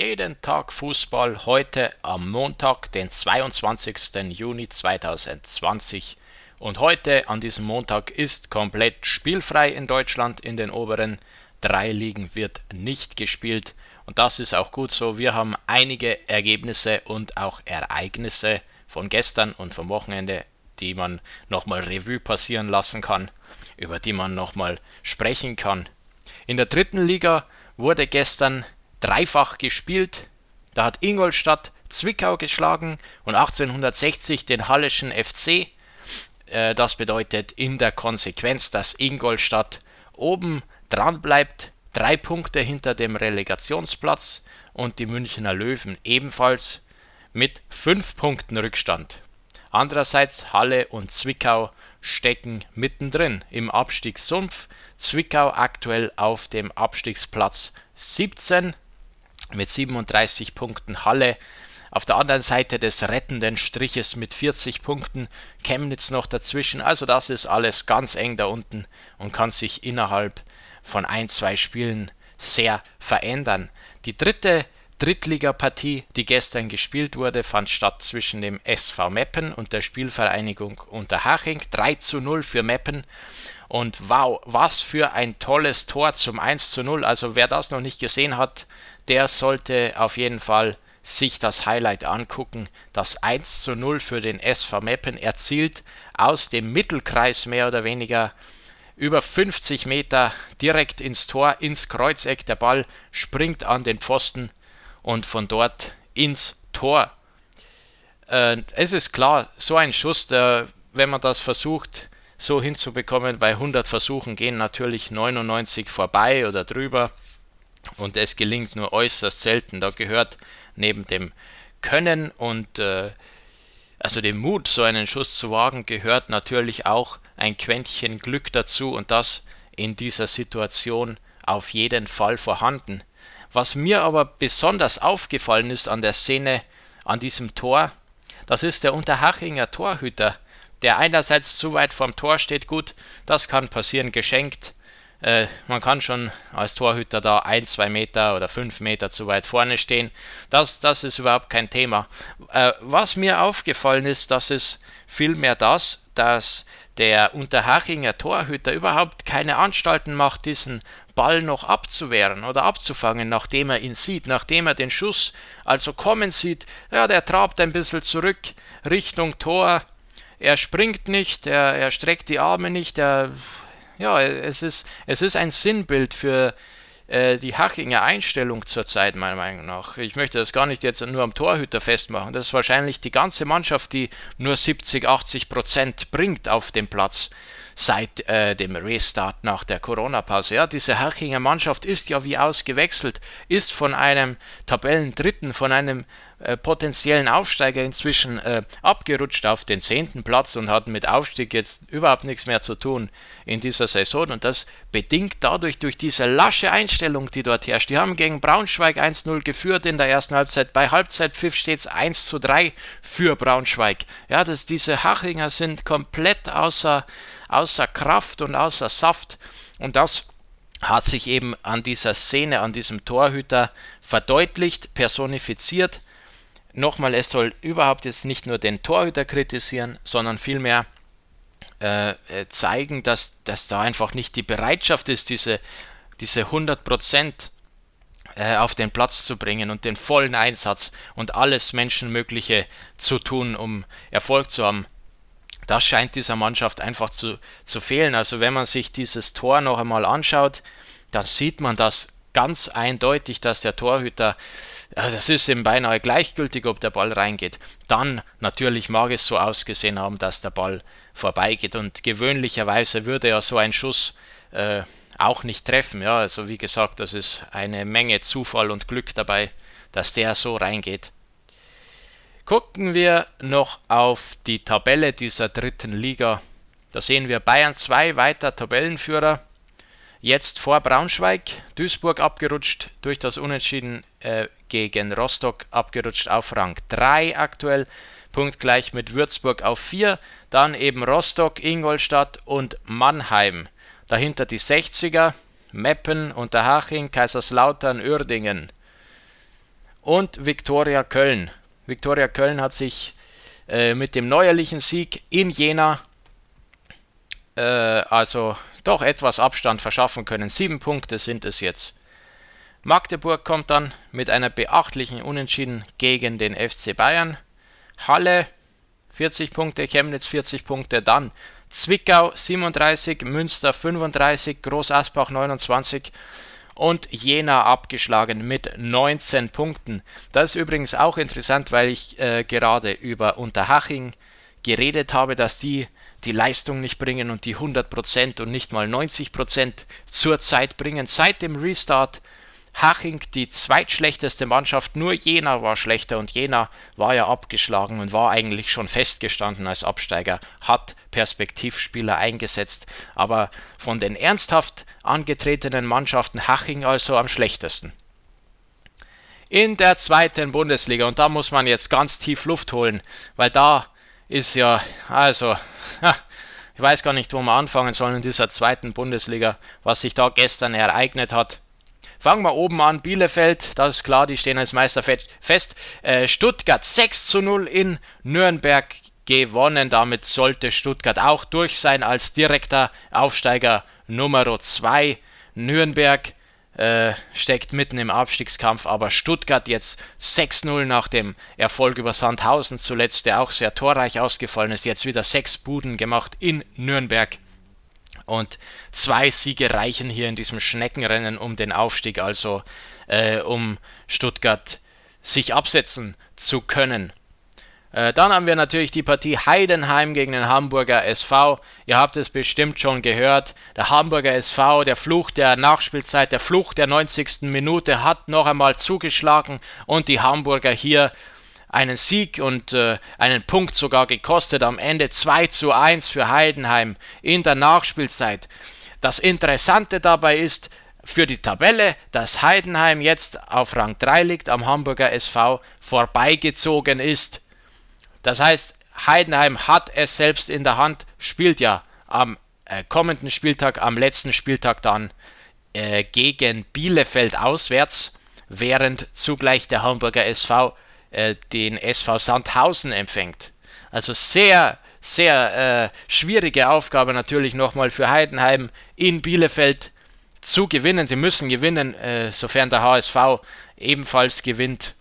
jeden Tag Fußball heute am Montag, den 22. Juni 2020. Und heute an diesem Montag ist komplett spielfrei in Deutschland. In den oberen drei Ligen wird nicht gespielt. Und das ist auch gut so. Wir haben einige Ergebnisse und auch Ereignisse von gestern und vom Wochenende, die man nochmal Revue passieren lassen kann, über die man nochmal sprechen kann. In der dritten Liga wurde gestern dreifach gespielt. Da hat Ingolstadt Zwickau geschlagen und 1860 den Halleschen FC. Äh, das bedeutet in der Konsequenz, dass Ingolstadt oben dran bleibt, drei Punkte hinter dem Relegationsplatz und die Münchner Löwen ebenfalls mit fünf Punkten Rückstand. Andererseits Halle und Zwickau stecken mittendrin im Abstiegssumpf. Zwickau aktuell auf dem Abstiegsplatz 17 mit 37 Punkten Halle. Auf der anderen Seite des rettenden Striches mit 40 Punkten Chemnitz noch dazwischen. Also das ist alles ganz eng da unten und kann sich innerhalb von ein, zwei Spielen sehr verändern. Die dritte Drittligapartie, die gestern gespielt wurde, fand statt zwischen dem SV Meppen und der Spielvereinigung Unterhaching. 3 zu 0 für Meppen. Und wow, was für ein tolles Tor zum 1 zu 0. Also wer das noch nicht gesehen hat, der sollte auf jeden Fall sich das Highlight angucken. Das 1 zu 0 für den SV Meppen erzielt aus dem Mittelkreis mehr oder weniger über 50 Meter direkt ins Tor, ins Kreuzeck. Der Ball springt an den Pfosten und von dort ins Tor. Äh, es ist klar, so ein Schuss, der, wenn man das versucht so hinzubekommen, bei 100 Versuchen gehen natürlich 99 vorbei oder drüber und es gelingt nur äußerst selten. Da gehört neben dem Können und äh, also dem Mut, so einen Schuss zu wagen, gehört natürlich auch ein Quäntchen Glück dazu und das in dieser Situation auf jeden Fall vorhanden. Was mir aber besonders aufgefallen ist an der Szene, an diesem Tor, das ist der Unterhachinger Torhüter, der einerseits zu weit vorm Tor steht, gut, das kann passieren, geschenkt. Äh, man kann schon als Torhüter da ein, zwei Meter oder fünf Meter zu weit vorne stehen. Das, das ist überhaupt kein Thema. Äh, was mir aufgefallen ist, das ist vielmehr das, dass der Unterhachinger Torhüter überhaupt keine Anstalten macht, diesen Ball noch abzuwehren oder abzufangen, nachdem er ihn sieht, nachdem er den Schuss also kommen sieht. Ja, der trabt ein bisschen zurück Richtung Tor. Er springt nicht, er, er streckt die Arme nicht. Er, ja, es ist, es ist ein Sinnbild für äh, die Hachinger Einstellung zurzeit, meiner Meinung nach. Ich möchte das gar nicht jetzt nur am Torhüter festmachen. Das ist wahrscheinlich die ganze Mannschaft, die nur 70, 80 Prozent bringt auf dem Platz seit äh, dem Restart nach der Corona-Pause. Ja, diese Herchinger Mannschaft ist ja wie ausgewechselt, ist von einem Tabellendritten, von einem äh, potenziellen Aufsteiger inzwischen äh, abgerutscht auf den zehnten Platz und hat mit Aufstieg jetzt überhaupt nichts mehr zu tun in dieser Saison. Und das bedingt dadurch durch diese lasche Einstellung, die dort herrscht. Die haben gegen Braunschweig 1-0 geführt in der ersten Halbzeit. Bei Halbzeitpfiff steht es 1 zu 3 für Braunschweig. Ja, dass diese Hachinger sind komplett außer, außer Kraft und außer Saft. Und das hat sich eben an dieser Szene, an diesem Torhüter verdeutlicht, personifiziert nochmal, es soll überhaupt jetzt nicht nur den Torhüter kritisieren, sondern vielmehr äh, äh, zeigen, dass, dass da einfach nicht die Bereitschaft ist, diese, diese 100% äh, auf den Platz zu bringen und den vollen Einsatz und alles Menschenmögliche zu tun, um Erfolg zu haben. Das scheint dieser Mannschaft einfach zu, zu fehlen. Also wenn man sich dieses Tor noch einmal anschaut, dann sieht man das ganz eindeutig, dass der Torhüter das ist ihm beinahe gleichgültig, ob der Ball reingeht. Dann natürlich mag es so ausgesehen haben, dass der Ball vorbeigeht und gewöhnlicherweise würde ja so ein Schuss äh, auch nicht treffen. Ja, also wie gesagt, das ist eine Menge Zufall und Glück dabei, dass der so reingeht. Gucken wir noch auf die Tabelle dieser dritten Liga. Da sehen wir Bayern 2 weiter Tabellenführer. Jetzt vor Braunschweig, Duisburg abgerutscht durch das Unentschieden äh, gegen Rostock abgerutscht auf Rang 3 aktuell, punktgleich mit Würzburg auf 4, dann eben Rostock, Ingolstadt und Mannheim. Dahinter die 60er, Meppen, Unterhaching, Kaiserslautern, Uerdingen. und Viktoria Köln. Viktoria Köln hat sich äh, mit dem neuerlichen Sieg in Jena äh, also doch etwas Abstand verschaffen können. Sieben Punkte sind es jetzt. Magdeburg kommt dann mit einer beachtlichen Unentschieden gegen den FC Bayern. Halle 40 Punkte, Chemnitz 40 Punkte, dann Zwickau 37, Münster 35, Groß Asbach 29 und Jena abgeschlagen mit 19 Punkten. Das ist übrigens auch interessant, weil ich äh, gerade über Unterhaching geredet habe, dass die die Leistung nicht bringen und die 100% und nicht mal 90% zur Zeit bringen. Seit dem Restart Haching die zweitschlechteste Mannschaft, nur Jena war schlechter und Jena war ja abgeschlagen und war eigentlich schon festgestanden als Absteiger, hat Perspektivspieler eingesetzt, aber von den ernsthaft angetretenen Mannschaften Haching also am schlechtesten. In der zweiten Bundesliga, und da muss man jetzt ganz tief Luft holen, weil da ist ja, also, ich weiß gar nicht, wo wir anfangen sollen in dieser zweiten Bundesliga, was sich da gestern ereignet hat. Fangen wir oben an. Bielefeld, das ist klar, die stehen als Meister fest. Äh, Stuttgart 6 zu 0 in Nürnberg gewonnen. Damit sollte Stuttgart auch durch sein als direkter Aufsteiger Nummer 2. Nürnberg äh, steckt mitten im Abstiegskampf, aber Stuttgart jetzt 6-0 nach dem Erfolg über Sandhausen zuletzt, der auch sehr torreich ausgefallen ist, jetzt wieder sechs Buden gemacht in Nürnberg. Und zwei Siege reichen hier in diesem Schneckenrennen um den Aufstieg, also äh, um Stuttgart sich absetzen zu können. Äh, dann haben wir natürlich die Partie Heidenheim gegen den Hamburger SV. Ihr habt es bestimmt schon gehört. Der Hamburger SV, der Fluch der Nachspielzeit, der Fluch der 90. Minute hat noch einmal zugeschlagen und die Hamburger hier einen Sieg und äh, einen Punkt sogar gekostet. Am Ende 2 zu 1 für Heidenheim in der Nachspielzeit. Das Interessante dabei ist für die Tabelle, dass Heidenheim jetzt auf Rang 3 liegt, am Hamburger SV vorbeigezogen ist. Das heißt, Heidenheim hat es selbst in der Hand, spielt ja am äh, kommenden Spieltag, am letzten Spieltag dann äh, gegen Bielefeld auswärts, während zugleich der Hamburger SV äh, den SV Sandhausen empfängt. Also sehr, sehr äh, schwierige Aufgabe natürlich nochmal für Heidenheim in Bielefeld zu gewinnen. Sie müssen gewinnen, äh, sofern der HSV ebenfalls gewinnt.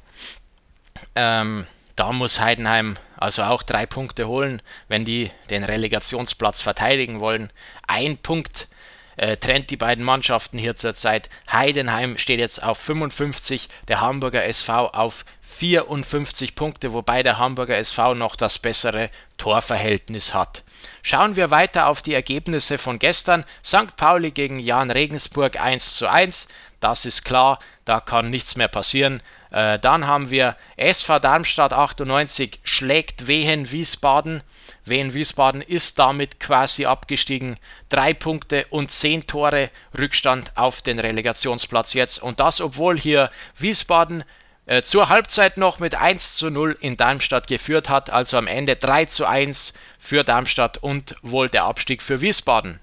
Ähm, da muss Heidenheim also auch drei Punkte holen, wenn die den Relegationsplatz verteidigen wollen. Ein Punkt äh, trennt die beiden Mannschaften hier zurzeit. Heidenheim steht jetzt auf 55, der Hamburger SV auf 54 Punkte, wobei der Hamburger SV noch das bessere Torverhältnis hat. Schauen wir weiter auf die Ergebnisse von gestern. St. Pauli gegen Jan Regensburg 1 zu 1. Das ist klar, da kann nichts mehr passieren. Äh, dann haben wir SV Darmstadt 98 schlägt Wehen Wiesbaden Wien Wiesbaden ist damit quasi abgestiegen. Drei Punkte und zehn Tore Rückstand auf den Relegationsplatz jetzt. Und das, obwohl hier Wiesbaden äh, zur Halbzeit noch mit 1 zu 0 in Darmstadt geführt hat. Also am Ende 3 zu 1 für Darmstadt und wohl der Abstieg für Wiesbaden.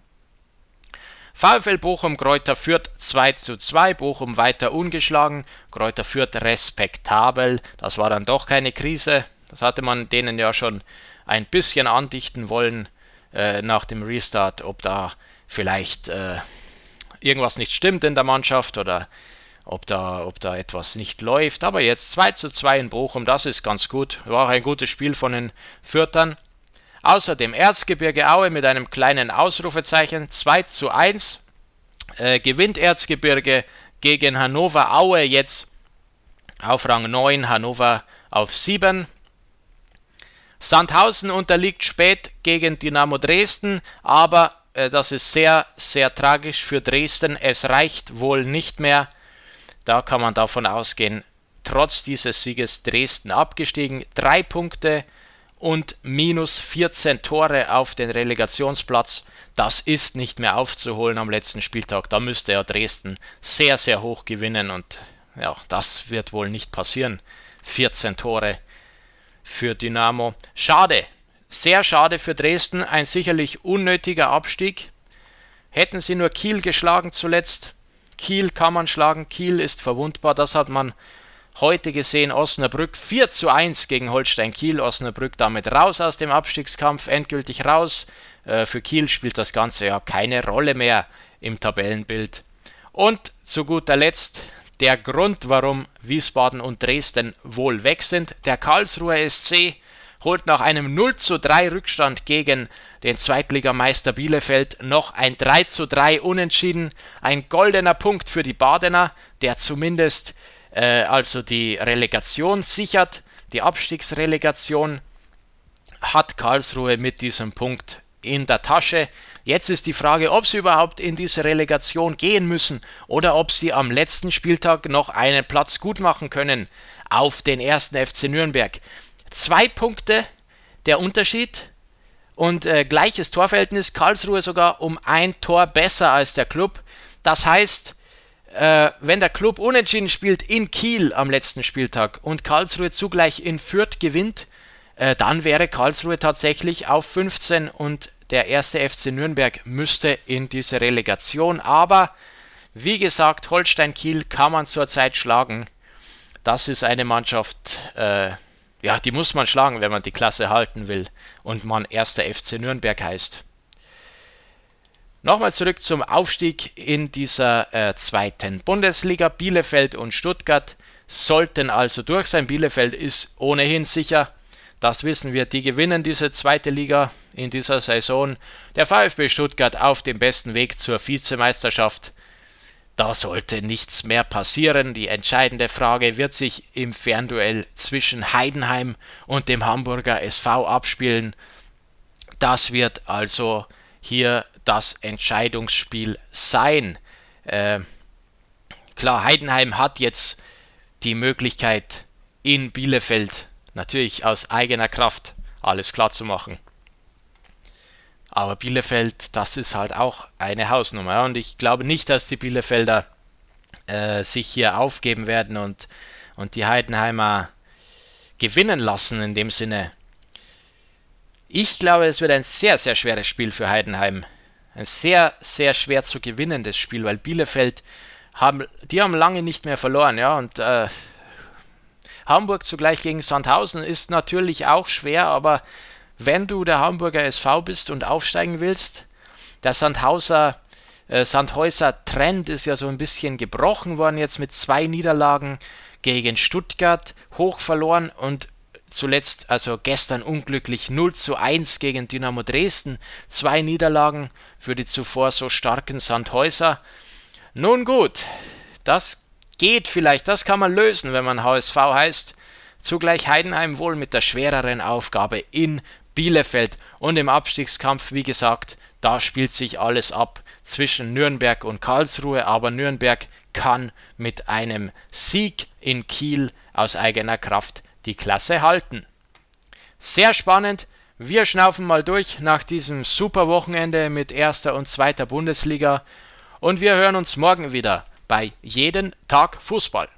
VfL Bochum Kräuter führt 2 zu 2, Bochum weiter ungeschlagen, Kräuter führt respektabel, das war dann doch keine Krise, das hatte man denen ja schon ein bisschen andichten wollen äh, nach dem Restart, ob da vielleicht äh, irgendwas nicht stimmt in der Mannschaft oder ob da, ob da etwas nicht läuft. Aber jetzt 2 zu 2 in Bochum, das ist ganz gut. War ein gutes Spiel von den Fürtern. Außerdem Erzgebirge Aue mit einem kleinen Ausrufezeichen 2 zu 1. Äh, gewinnt Erzgebirge gegen Hannover Aue jetzt auf Rang 9, Hannover auf 7. Sandhausen unterliegt spät gegen Dynamo Dresden, aber äh, das ist sehr, sehr tragisch für Dresden. Es reicht wohl nicht mehr. Da kann man davon ausgehen, trotz dieses Sieges Dresden abgestiegen. Drei Punkte und minus 14 Tore auf den Relegationsplatz. Das ist nicht mehr aufzuholen am letzten Spieltag. Da müsste ja Dresden sehr, sehr hoch gewinnen und ja, das wird wohl nicht passieren. 14 Tore für Dynamo. Schade, sehr schade für Dresden, ein sicherlich unnötiger Abstieg. Hätten sie nur Kiel geschlagen zuletzt. Kiel kann man schlagen, Kiel ist verwundbar, das hat man heute gesehen Osnabrück 4 zu 1 gegen Holstein Kiel. Osnabrück damit raus aus dem Abstiegskampf, endgültig raus. Äh, für Kiel spielt das Ganze ja keine Rolle mehr im Tabellenbild. Und zu guter Letzt der Grund, warum Wiesbaden und Dresden wohl weg sind. Der Karlsruher SC holt nach einem 0 zu 3 Rückstand gegen den Zweitligameister Bielefeld noch ein 3 zu 3 Unentschieden. Ein goldener Punkt für die Badener, der zumindest äh, also die Relegation sichert. Die Abstiegsrelegation hat Karlsruhe mit diesem Punkt in der Tasche. Jetzt ist die Frage, ob sie überhaupt in diese Relegation gehen müssen oder ob sie am letzten Spieltag noch einen Platz gut machen können auf den ersten FC Nürnberg. Zwei Punkte der Unterschied und äh, gleiches Torverhältnis. Karlsruhe sogar um ein Tor besser als der Club. Das heißt, äh, wenn der Club unentschieden spielt in Kiel am letzten Spieltag und Karlsruhe zugleich in Fürth gewinnt, äh, dann wäre Karlsruhe tatsächlich auf 15 und der erste FC Nürnberg müsste in diese Relegation. Aber wie gesagt, Holstein Kiel kann man zurzeit schlagen. Das ist eine Mannschaft, äh, ja, die muss man schlagen, wenn man die Klasse halten will und man erster FC Nürnberg heißt. Nochmal zurück zum Aufstieg in dieser äh, zweiten Bundesliga. Bielefeld und Stuttgart sollten also durch sein. Bielefeld ist ohnehin sicher das wissen wir, die gewinnen diese zweite Liga in dieser Saison. Der VfB Stuttgart auf dem besten Weg zur Vizemeisterschaft. Da sollte nichts mehr passieren. Die entscheidende Frage wird sich im Fernduell zwischen Heidenheim und dem Hamburger SV abspielen. Das wird also hier das Entscheidungsspiel sein. Äh, klar, Heidenheim hat jetzt die Möglichkeit in Bielefeld natürlich aus eigener Kraft alles klar zu machen. Aber Bielefeld, das ist halt auch eine Hausnummer. Und ich glaube nicht, dass die Bielefelder äh, sich hier aufgeben werden und, und die Heidenheimer gewinnen lassen in dem Sinne. Ich glaube, es wird ein sehr, sehr schweres Spiel für Heidenheim. Ein sehr, sehr schwer zu gewinnendes Spiel, weil Bielefeld haben, die haben lange nicht mehr verloren, ja, und äh, Hamburg zugleich gegen Sandhausen ist natürlich auch schwer, aber wenn du der Hamburger SV bist und aufsteigen willst, der Sandhauser, äh, Sandhäuser Trend ist ja so ein bisschen gebrochen worden jetzt mit zwei Niederlagen gegen Stuttgart, hoch verloren und zuletzt, also gestern unglücklich 0 zu 1 gegen Dynamo Dresden, zwei Niederlagen für die zuvor so starken Sandhäuser. Nun gut, das Geht vielleicht, das kann man lösen, wenn man HSV heißt. Zugleich Heidenheim wohl mit der schwereren Aufgabe in Bielefeld und im Abstiegskampf, wie gesagt, da spielt sich alles ab zwischen Nürnberg und Karlsruhe, aber Nürnberg kann mit einem Sieg in Kiel aus eigener Kraft die Klasse halten. Sehr spannend. Wir schnaufen mal durch nach diesem super Wochenende mit erster und zweiter Bundesliga und wir hören uns morgen wieder bei jeden Tag Fußball.